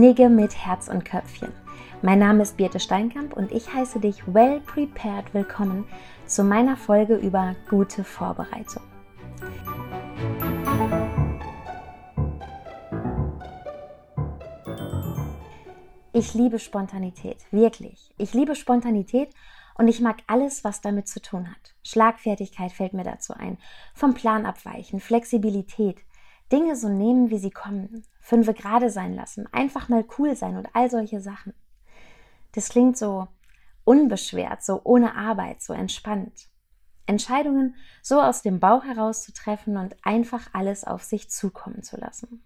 Knigge mit Herz und Köpfchen. Mein Name ist Birte Steinkamp und ich heiße dich well prepared willkommen zu meiner Folge über gute Vorbereitung. Ich liebe Spontanität, wirklich. Ich liebe Spontanität und ich mag alles, was damit zu tun hat. Schlagfertigkeit fällt mir dazu ein, vom Plan abweichen, Flexibilität, Dinge so nehmen, wie sie kommen, fünfe gerade sein lassen, einfach mal cool sein und all solche Sachen. Das klingt so unbeschwert, so ohne Arbeit, so entspannt. Entscheidungen so aus dem Bauch heraus zu treffen und einfach alles auf sich zukommen zu lassen.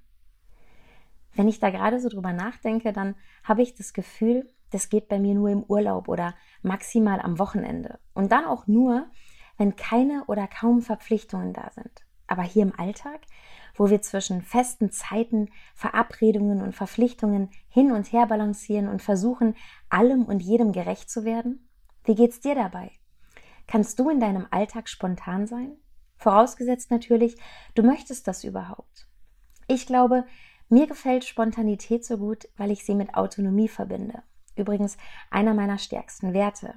Wenn ich da gerade so drüber nachdenke, dann habe ich das Gefühl, das geht bei mir nur im Urlaub oder maximal am Wochenende. Und dann auch nur, wenn keine oder kaum Verpflichtungen da sind. Aber hier im Alltag wo wir zwischen festen Zeiten, Verabredungen und Verpflichtungen hin und her balancieren und versuchen, allem und jedem gerecht zu werden? Wie geht's dir dabei? Kannst du in deinem Alltag spontan sein? Vorausgesetzt natürlich, du möchtest das überhaupt. Ich glaube, mir gefällt Spontanität so gut, weil ich sie mit Autonomie verbinde. Übrigens einer meiner stärksten Werte.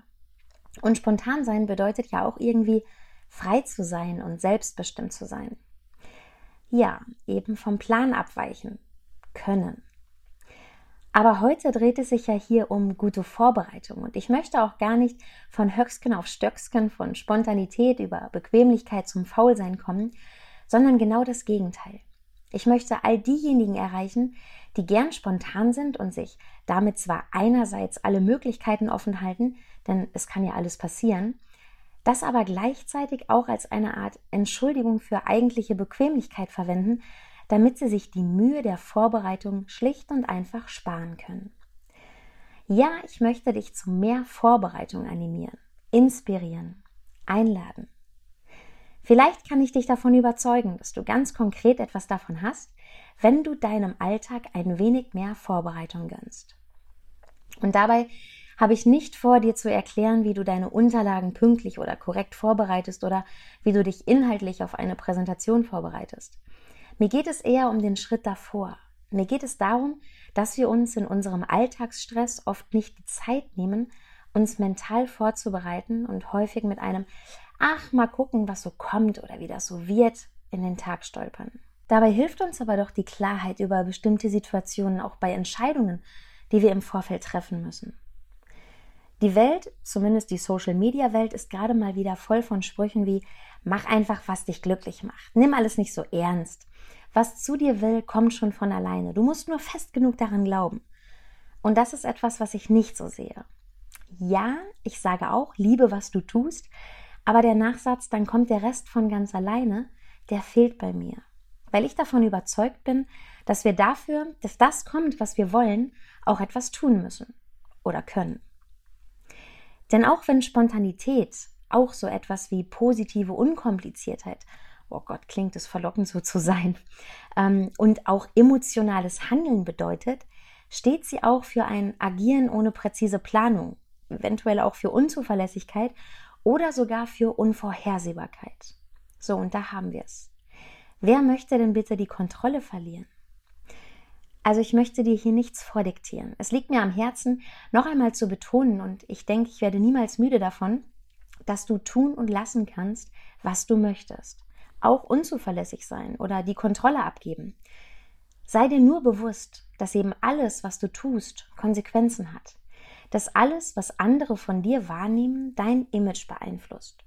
Und spontan sein bedeutet ja auch irgendwie frei zu sein und selbstbestimmt zu sein ja, eben vom Plan abweichen können. Aber heute dreht es sich ja hier um gute Vorbereitung und ich möchte auch gar nicht von Höcksken auf Stöcksken, von Spontanität über Bequemlichkeit zum Faulsein kommen, sondern genau das Gegenteil. Ich möchte all diejenigen erreichen, die gern spontan sind und sich damit zwar einerseits alle Möglichkeiten offen halten, denn es kann ja alles passieren, das aber gleichzeitig auch als eine Art Entschuldigung für eigentliche Bequemlichkeit verwenden, damit sie sich die Mühe der Vorbereitung schlicht und einfach sparen können. Ja, ich möchte dich zu mehr Vorbereitung animieren, inspirieren, einladen. Vielleicht kann ich dich davon überzeugen, dass du ganz konkret etwas davon hast, wenn du deinem Alltag ein wenig mehr Vorbereitung gönnst. Und dabei habe ich nicht vor, dir zu erklären, wie du deine Unterlagen pünktlich oder korrekt vorbereitest oder wie du dich inhaltlich auf eine Präsentation vorbereitest. Mir geht es eher um den Schritt davor. Mir geht es darum, dass wir uns in unserem Alltagsstress oft nicht die Zeit nehmen, uns mental vorzubereiten und häufig mit einem Ach, mal gucken, was so kommt oder wie das so wird, in den Tag stolpern. Dabei hilft uns aber doch die Klarheit über bestimmte Situationen auch bei Entscheidungen, die wir im Vorfeld treffen müssen. Die Welt, zumindest die Social-Media-Welt, ist gerade mal wieder voll von Sprüchen wie mach einfach, was dich glücklich macht. Nimm alles nicht so ernst. Was zu dir will, kommt schon von alleine. Du musst nur fest genug daran glauben. Und das ist etwas, was ich nicht so sehe. Ja, ich sage auch, liebe, was du tust, aber der Nachsatz, dann kommt der Rest von ganz alleine, der fehlt bei mir. Weil ich davon überzeugt bin, dass wir dafür, dass das kommt, was wir wollen, auch etwas tun müssen oder können. Denn auch wenn Spontanität auch so etwas wie positive Unkompliziertheit, oh Gott, klingt es verlockend so zu sein, ähm, und auch emotionales Handeln bedeutet, steht sie auch für ein Agieren ohne präzise Planung, eventuell auch für Unzuverlässigkeit oder sogar für Unvorhersehbarkeit. So, und da haben wir es. Wer möchte denn bitte die Kontrolle verlieren? Also ich möchte dir hier nichts vordiktieren. Es liegt mir am Herzen, noch einmal zu betonen, und ich denke, ich werde niemals müde davon, dass du tun und lassen kannst, was du möchtest. Auch unzuverlässig sein oder die Kontrolle abgeben. Sei dir nur bewusst, dass eben alles, was du tust, Konsequenzen hat. Dass alles, was andere von dir wahrnehmen, dein Image beeinflusst.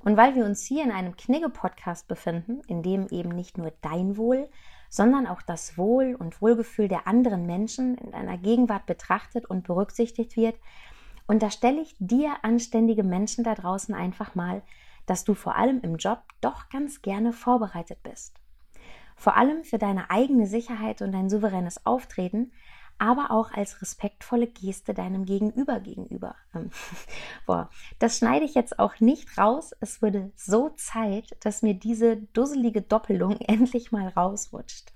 Und weil wir uns hier in einem Knigge-Podcast befinden, in dem eben nicht nur dein Wohl, sondern auch das Wohl und Wohlgefühl der anderen Menschen in deiner Gegenwart betrachtet und berücksichtigt wird, unterstelle ich dir anständige Menschen da draußen einfach mal, dass du vor allem im Job doch ganz gerne vorbereitet bist. Vor allem für deine eigene Sicherheit und dein souveränes Auftreten, aber auch als respektvolle Geste deinem Gegenüber gegenüber. Ähm, boah, das schneide ich jetzt auch nicht raus. Es würde so Zeit, dass mir diese dusselige Doppelung endlich mal rausrutscht.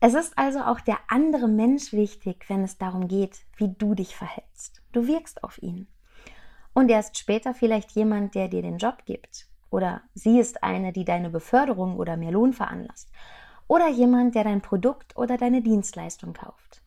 Es ist also auch der andere Mensch wichtig, wenn es darum geht, wie du dich verhältst. Du wirkst auf ihn. Und er ist später vielleicht jemand, der dir den Job gibt. Oder sie ist eine, die deine Beförderung oder mehr Lohn veranlasst. Oder jemand, der dein Produkt oder deine Dienstleistung kauft.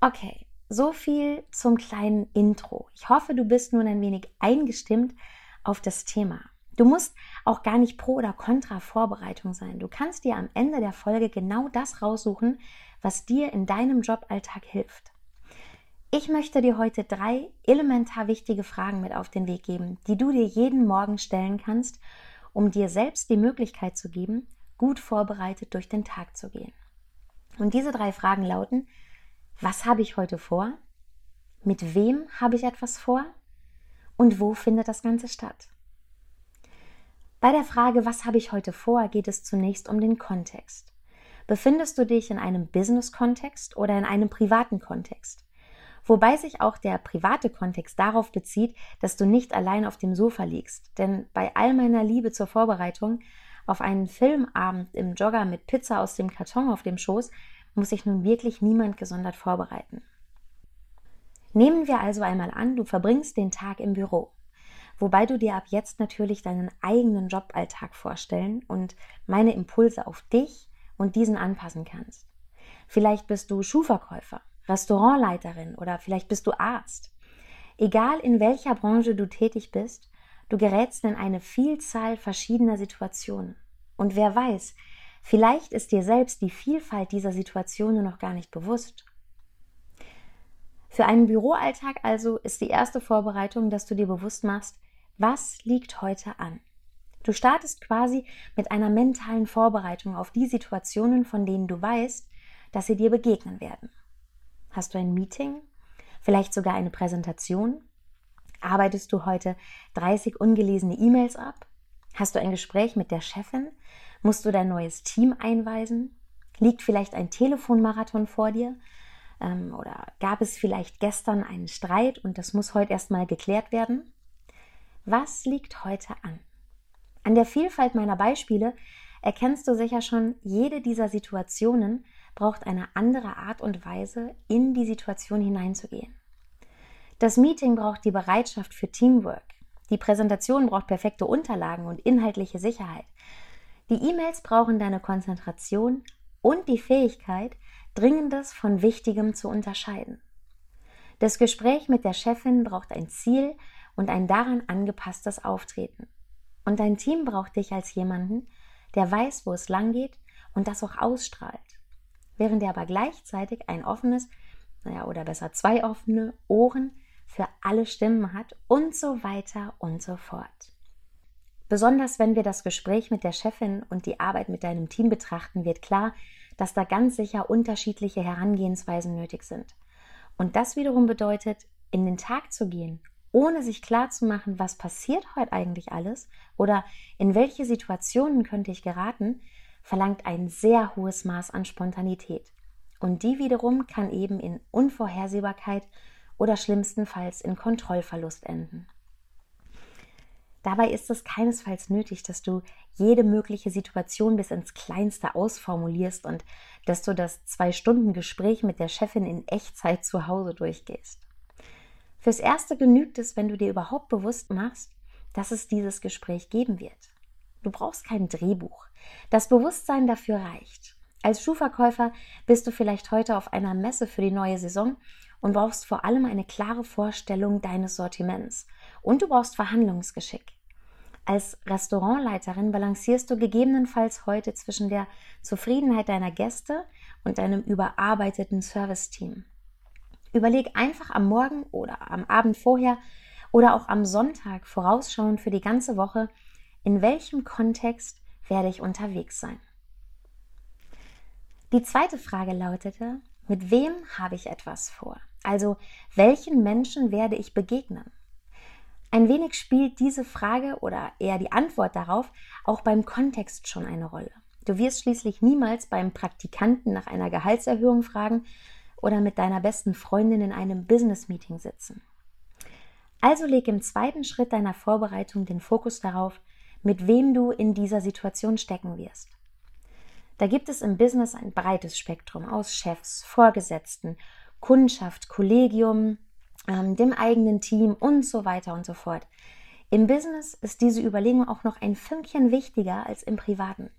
Okay, so viel zum kleinen Intro. Ich hoffe, du bist nun ein wenig eingestimmt auf das Thema. Du musst auch gar nicht pro oder contra Vorbereitung sein. Du kannst dir am Ende der Folge genau das raussuchen, was dir in deinem Joballtag hilft. Ich möchte dir heute drei elementar wichtige Fragen mit auf den Weg geben, die du dir jeden Morgen stellen kannst, um dir selbst die Möglichkeit zu geben, gut vorbereitet durch den Tag zu gehen. Und diese drei Fragen lauten, was habe ich heute vor? Mit wem habe ich etwas vor? Und wo findet das Ganze statt? Bei der Frage, was habe ich heute vor, geht es zunächst um den Kontext. Befindest du dich in einem Business-Kontext oder in einem privaten Kontext? Wobei sich auch der private Kontext darauf bezieht, dass du nicht allein auf dem Sofa liegst. Denn bei all meiner Liebe zur Vorbereitung auf einen Filmabend im Jogger mit Pizza aus dem Karton auf dem Schoß muss sich nun wirklich niemand gesondert vorbereiten. Nehmen wir also einmal an, du verbringst den Tag im Büro wobei du dir ab jetzt natürlich deinen eigenen Joballtag vorstellen und meine Impulse auf dich und diesen anpassen kannst. Vielleicht bist du Schuhverkäufer, Restaurantleiterin oder vielleicht bist du Arzt. Egal in welcher Branche du tätig bist, du gerätst in eine Vielzahl verschiedener Situationen. Und wer weiß, vielleicht ist dir selbst die Vielfalt dieser Situationen noch gar nicht bewusst. Für einen Büroalltag also ist die erste Vorbereitung, dass du dir bewusst machst, was liegt heute an? Du startest quasi mit einer mentalen Vorbereitung auf die Situationen, von denen du weißt, dass sie dir begegnen werden. Hast du ein Meeting? Vielleicht sogar eine Präsentation? Arbeitest du heute 30 ungelesene E-Mails ab? Hast du ein Gespräch mit der Chefin? Musst du dein neues Team einweisen? Liegt vielleicht ein Telefonmarathon vor dir? Ähm, oder gab es vielleicht gestern einen Streit und das muss heute erstmal geklärt werden? Was liegt heute an? An der Vielfalt meiner Beispiele erkennst du sicher schon, jede dieser Situationen braucht eine andere Art und Weise, in die Situation hineinzugehen. Das Meeting braucht die Bereitschaft für Teamwork. Die Präsentation braucht perfekte Unterlagen und inhaltliche Sicherheit. Die E-Mails brauchen deine Konzentration und die Fähigkeit, Dringendes von Wichtigem zu unterscheiden. Das Gespräch mit der Chefin braucht ein Ziel, und ein daran angepasstes Auftreten. Und dein Team braucht dich als jemanden, der weiß, wo es lang geht und das auch ausstrahlt. Während er aber gleichzeitig ein offenes, naja, oder besser zwei offene Ohren für alle Stimmen hat und so weiter und so fort. Besonders wenn wir das Gespräch mit der Chefin und die Arbeit mit deinem Team betrachten, wird klar, dass da ganz sicher unterschiedliche Herangehensweisen nötig sind. Und das wiederum bedeutet, in den Tag zu gehen ohne sich klar zu machen, was passiert heute eigentlich alles oder in welche Situationen könnte ich geraten, verlangt ein sehr hohes Maß an Spontanität. Und die wiederum kann eben in Unvorhersehbarkeit oder schlimmstenfalls in Kontrollverlust enden. Dabei ist es keinesfalls nötig, dass du jede mögliche Situation bis ins Kleinste ausformulierst und dass du das Zwei-Stunden-Gespräch mit der Chefin in Echtzeit zu Hause durchgehst. Fürs Erste genügt es, wenn du dir überhaupt bewusst machst, dass es dieses Gespräch geben wird. Du brauchst kein Drehbuch. Das Bewusstsein dafür reicht. Als Schuhverkäufer bist du vielleicht heute auf einer Messe für die neue Saison und brauchst vor allem eine klare Vorstellung deines Sortiments. Und du brauchst Verhandlungsgeschick. Als Restaurantleiterin balancierst du gegebenenfalls heute zwischen der Zufriedenheit deiner Gäste und deinem überarbeiteten Serviceteam. Überleg einfach am Morgen oder am Abend vorher oder auch am Sonntag vorausschauend für die ganze Woche, in welchem Kontext werde ich unterwegs sein. Die zweite Frage lautete, mit wem habe ich etwas vor? Also, welchen Menschen werde ich begegnen? Ein wenig spielt diese Frage oder eher die Antwort darauf auch beim Kontext schon eine Rolle. Du wirst schließlich niemals beim Praktikanten nach einer Gehaltserhöhung fragen, oder mit deiner besten Freundin in einem Business-Meeting sitzen. Also leg im zweiten Schritt deiner Vorbereitung den Fokus darauf, mit wem du in dieser Situation stecken wirst. Da gibt es im Business ein breites Spektrum aus Chefs, Vorgesetzten, Kundschaft, Kollegium, ähm, dem eigenen Team und so weiter und so fort. Im Business ist diese Überlegung auch noch ein Fünkchen wichtiger als im Privaten.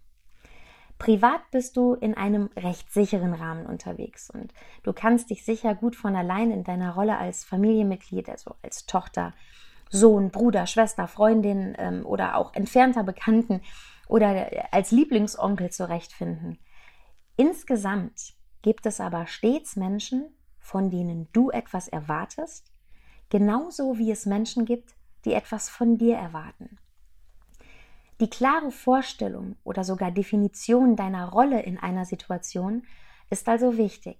Privat bist du in einem recht sicheren Rahmen unterwegs und du kannst dich sicher gut von allein in deiner Rolle als Familienmitglied, also als Tochter, Sohn, Bruder, Schwester, Freundin ähm, oder auch entfernter Bekannten oder als Lieblingsonkel zurechtfinden. Insgesamt gibt es aber stets Menschen, von denen du etwas erwartest, genauso wie es Menschen gibt, die etwas von dir erwarten. Die klare Vorstellung oder sogar Definition deiner Rolle in einer Situation ist also wichtig.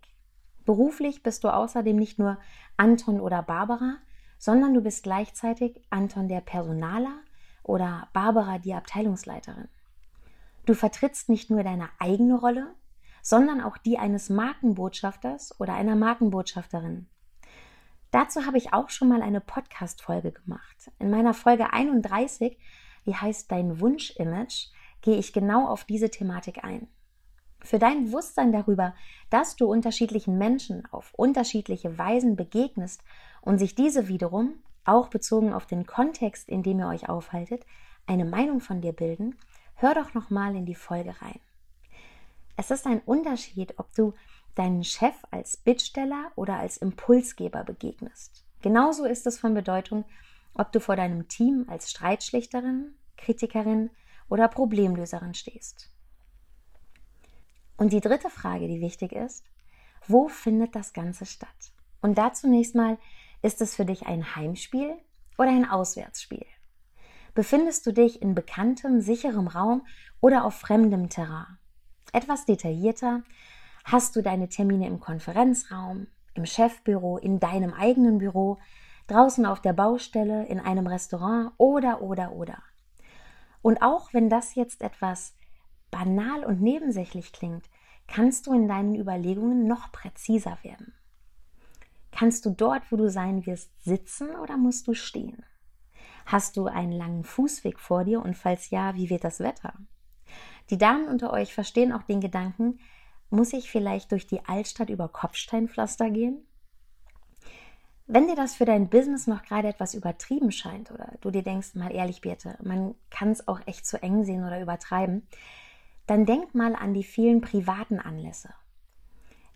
Beruflich bist du außerdem nicht nur Anton oder Barbara, sondern du bist gleichzeitig Anton der Personaler oder Barbara die Abteilungsleiterin. Du vertrittst nicht nur deine eigene Rolle, sondern auch die eines Markenbotschafters oder einer Markenbotschafterin. Dazu habe ich auch schon mal eine Podcast-Folge gemacht. In meiner Folge 31, die heißt Dein Wunsch-Image, gehe ich genau auf diese Thematik ein. Für dein Bewusstsein darüber, dass du unterschiedlichen Menschen auf unterschiedliche Weisen begegnest und sich diese wiederum, auch bezogen auf den Kontext, in dem ihr euch aufhaltet, eine Meinung von dir bilden, hör doch noch mal in die Folge rein. Es ist ein Unterschied, ob du deinen Chef als Bittsteller oder als Impulsgeber begegnest. Genauso ist es von Bedeutung, ob du vor deinem Team als Streitschlichterin, Kritikerin oder Problemlöserin stehst. Und die dritte Frage, die wichtig ist, wo findet das Ganze statt? Und da zunächst mal, ist es für dich ein Heimspiel oder ein Auswärtsspiel? Befindest du dich in bekanntem, sicherem Raum oder auf fremdem Terrain? Etwas detaillierter, hast du deine Termine im Konferenzraum, im Chefbüro, in deinem eigenen Büro, draußen auf der Baustelle, in einem Restaurant oder, oder, oder. Und auch wenn das jetzt etwas banal und nebensächlich klingt, kannst du in deinen Überlegungen noch präziser werden. Kannst du dort, wo du sein wirst, sitzen oder musst du stehen? Hast du einen langen Fußweg vor dir und falls ja, wie wird das Wetter? Die Damen unter euch verstehen auch den Gedanken, muss ich vielleicht durch die Altstadt über Kopfsteinpflaster gehen? Wenn dir das für dein Business noch gerade etwas übertrieben scheint oder du dir denkst, mal ehrlich, Birte, man kann es auch echt zu eng sehen oder übertreiben, dann denk mal an die vielen privaten Anlässe.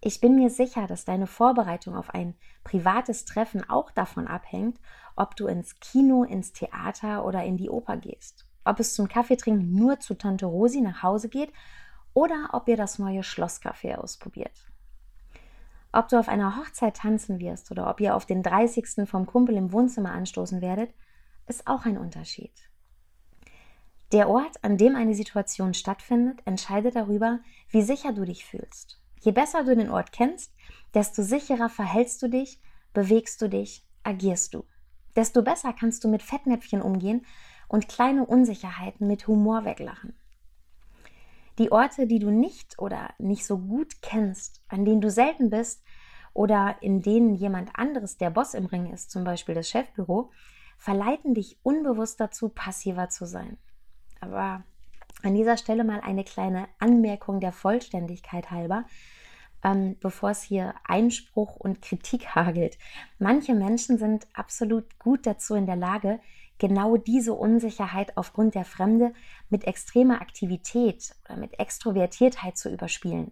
Ich bin mir sicher, dass deine Vorbereitung auf ein privates Treffen auch davon abhängt, ob du ins Kino, ins Theater oder in die Oper gehst. Ob es zum Kaffeetrinken nur zu Tante Rosi nach Hause geht oder ob ihr das neue Schlosscafé ausprobiert. Ob du auf einer Hochzeit tanzen wirst oder ob ihr auf den 30. vom Kumpel im Wohnzimmer anstoßen werdet, ist auch ein Unterschied. Der Ort, an dem eine Situation stattfindet, entscheidet darüber, wie sicher du dich fühlst. Je besser du den Ort kennst, desto sicherer verhältst du dich, bewegst du dich, agierst du. Desto besser kannst du mit Fettnäpfchen umgehen und kleine Unsicherheiten mit Humor weglachen. Die Orte, die du nicht oder nicht so gut kennst, an denen du selten bist oder in denen jemand anderes der Boss im Ring ist, zum Beispiel das Chefbüro, verleiten dich unbewusst dazu, passiver zu sein. Aber an dieser Stelle mal eine kleine Anmerkung der Vollständigkeit halber, ähm, bevor es hier Einspruch und Kritik hagelt. Manche Menschen sind absolut gut dazu in der Lage, genau diese Unsicherheit aufgrund der Fremde mit extremer Aktivität oder mit Extrovertiertheit zu überspielen.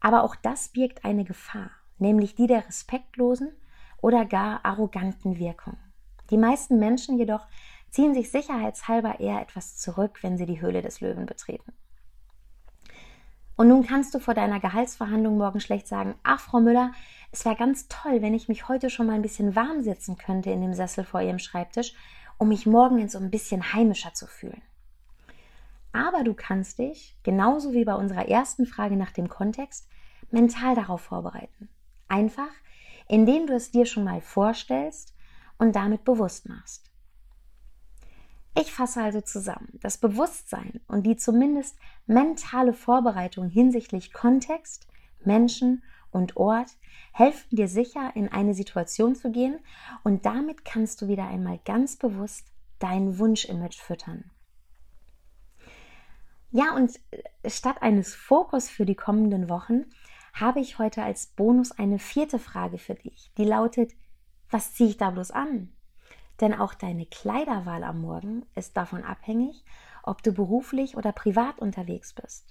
Aber auch das birgt eine Gefahr, nämlich die der respektlosen oder gar arroganten Wirkung. Die meisten Menschen jedoch ziehen sich sicherheitshalber eher etwas zurück, wenn sie die Höhle des Löwen betreten. Und nun kannst du vor deiner Gehaltsverhandlung morgen schlecht sagen, ach Frau Müller, es wäre ganz toll, wenn ich mich heute schon mal ein bisschen warm sitzen könnte in dem Sessel vor Ihrem Schreibtisch, um mich morgen so ein bisschen heimischer zu fühlen. Aber du kannst dich, genauso wie bei unserer ersten Frage nach dem Kontext, mental darauf vorbereiten. Einfach, indem du es dir schon mal vorstellst und damit bewusst machst. Ich fasse also zusammen, das Bewusstsein und die zumindest mentale Vorbereitung hinsichtlich Kontext, Menschen und Ort helfen dir sicher in eine Situation zu gehen und damit kannst du wieder einmal ganz bewusst dein Wunschimage füttern. Ja, und äh, statt eines Fokus für die kommenden Wochen habe ich heute als Bonus eine vierte Frage für dich, die lautet, was ziehe ich da bloß an? Denn auch deine Kleiderwahl am Morgen ist davon abhängig, ob du beruflich oder privat unterwegs bist.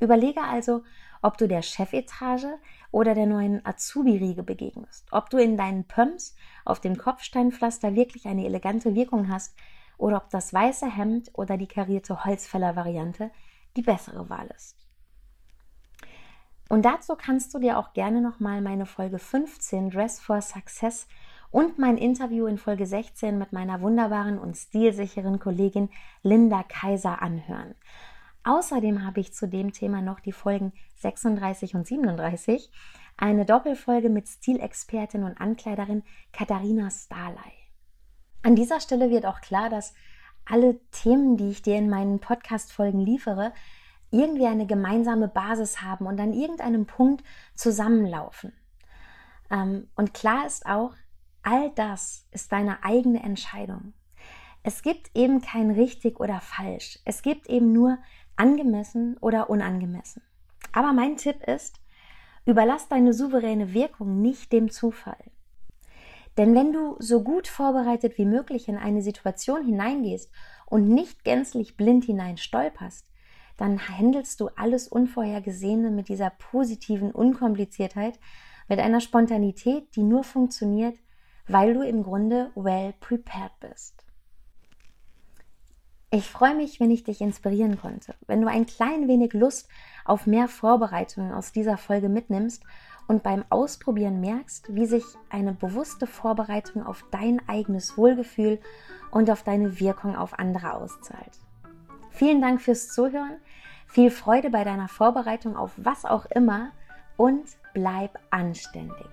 Überlege also, ob du der Chefetage oder der neuen Azubi-Riege begegnest, ob du in deinen Pumps auf dem Kopfsteinpflaster wirklich eine elegante Wirkung hast oder ob das weiße Hemd oder die karierte Holzfäller-Variante die bessere Wahl ist. Und dazu kannst du dir auch gerne nochmal meine Folge 15 Dress for Success und mein Interview in Folge 16 mit meiner wunderbaren und stilsicheren Kollegin Linda Kaiser anhören. Außerdem habe ich zu dem Thema noch die Folgen 36 und 37, eine Doppelfolge mit Stilexpertin und Ankleiderin Katharina Starley. An dieser Stelle wird auch klar, dass alle Themen, die ich dir in meinen Podcast-Folgen liefere, irgendwie eine gemeinsame Basis haben und an irgendeinem Punkt zusammenlaufen. Ähm, und klar ist auch, all das ist deine eigene Entscheidung. Es gibt eben kein richtig oder falsch. Es gibt eben nur angemessen oder unangemessen. Aber mein Tipp ist, überlass deine souveräne Wirkung nicht dem Zufall. Denn wenn du so gut vorbereitet wie möglich in eine Situation hineingehst und nicht gänzlich blind hinein stolperst, dann handelst du alles Unvorhergesehene mit dieser positiven Unkompliziertheit, mit einer Spontanität, die nur funktioniert, weil du im Grunde well prepared bist. Ich freue mich, wenn ich dich inspirieren konnte, wenn du ein klein wenig Lust auf mehr Vorbereitungen aus dieser Folge mitnimmst und beim Ausprobieren merkst, wie sich eine bewusste Vorbereitung auf dein eigenes Wohlgefühl und auf deine Wirkung auf andere auszahlt. Vielen Dank fürs Zuhören, viel Freude bei deiner Vorbereitung auf was auch immer und bleib anständig.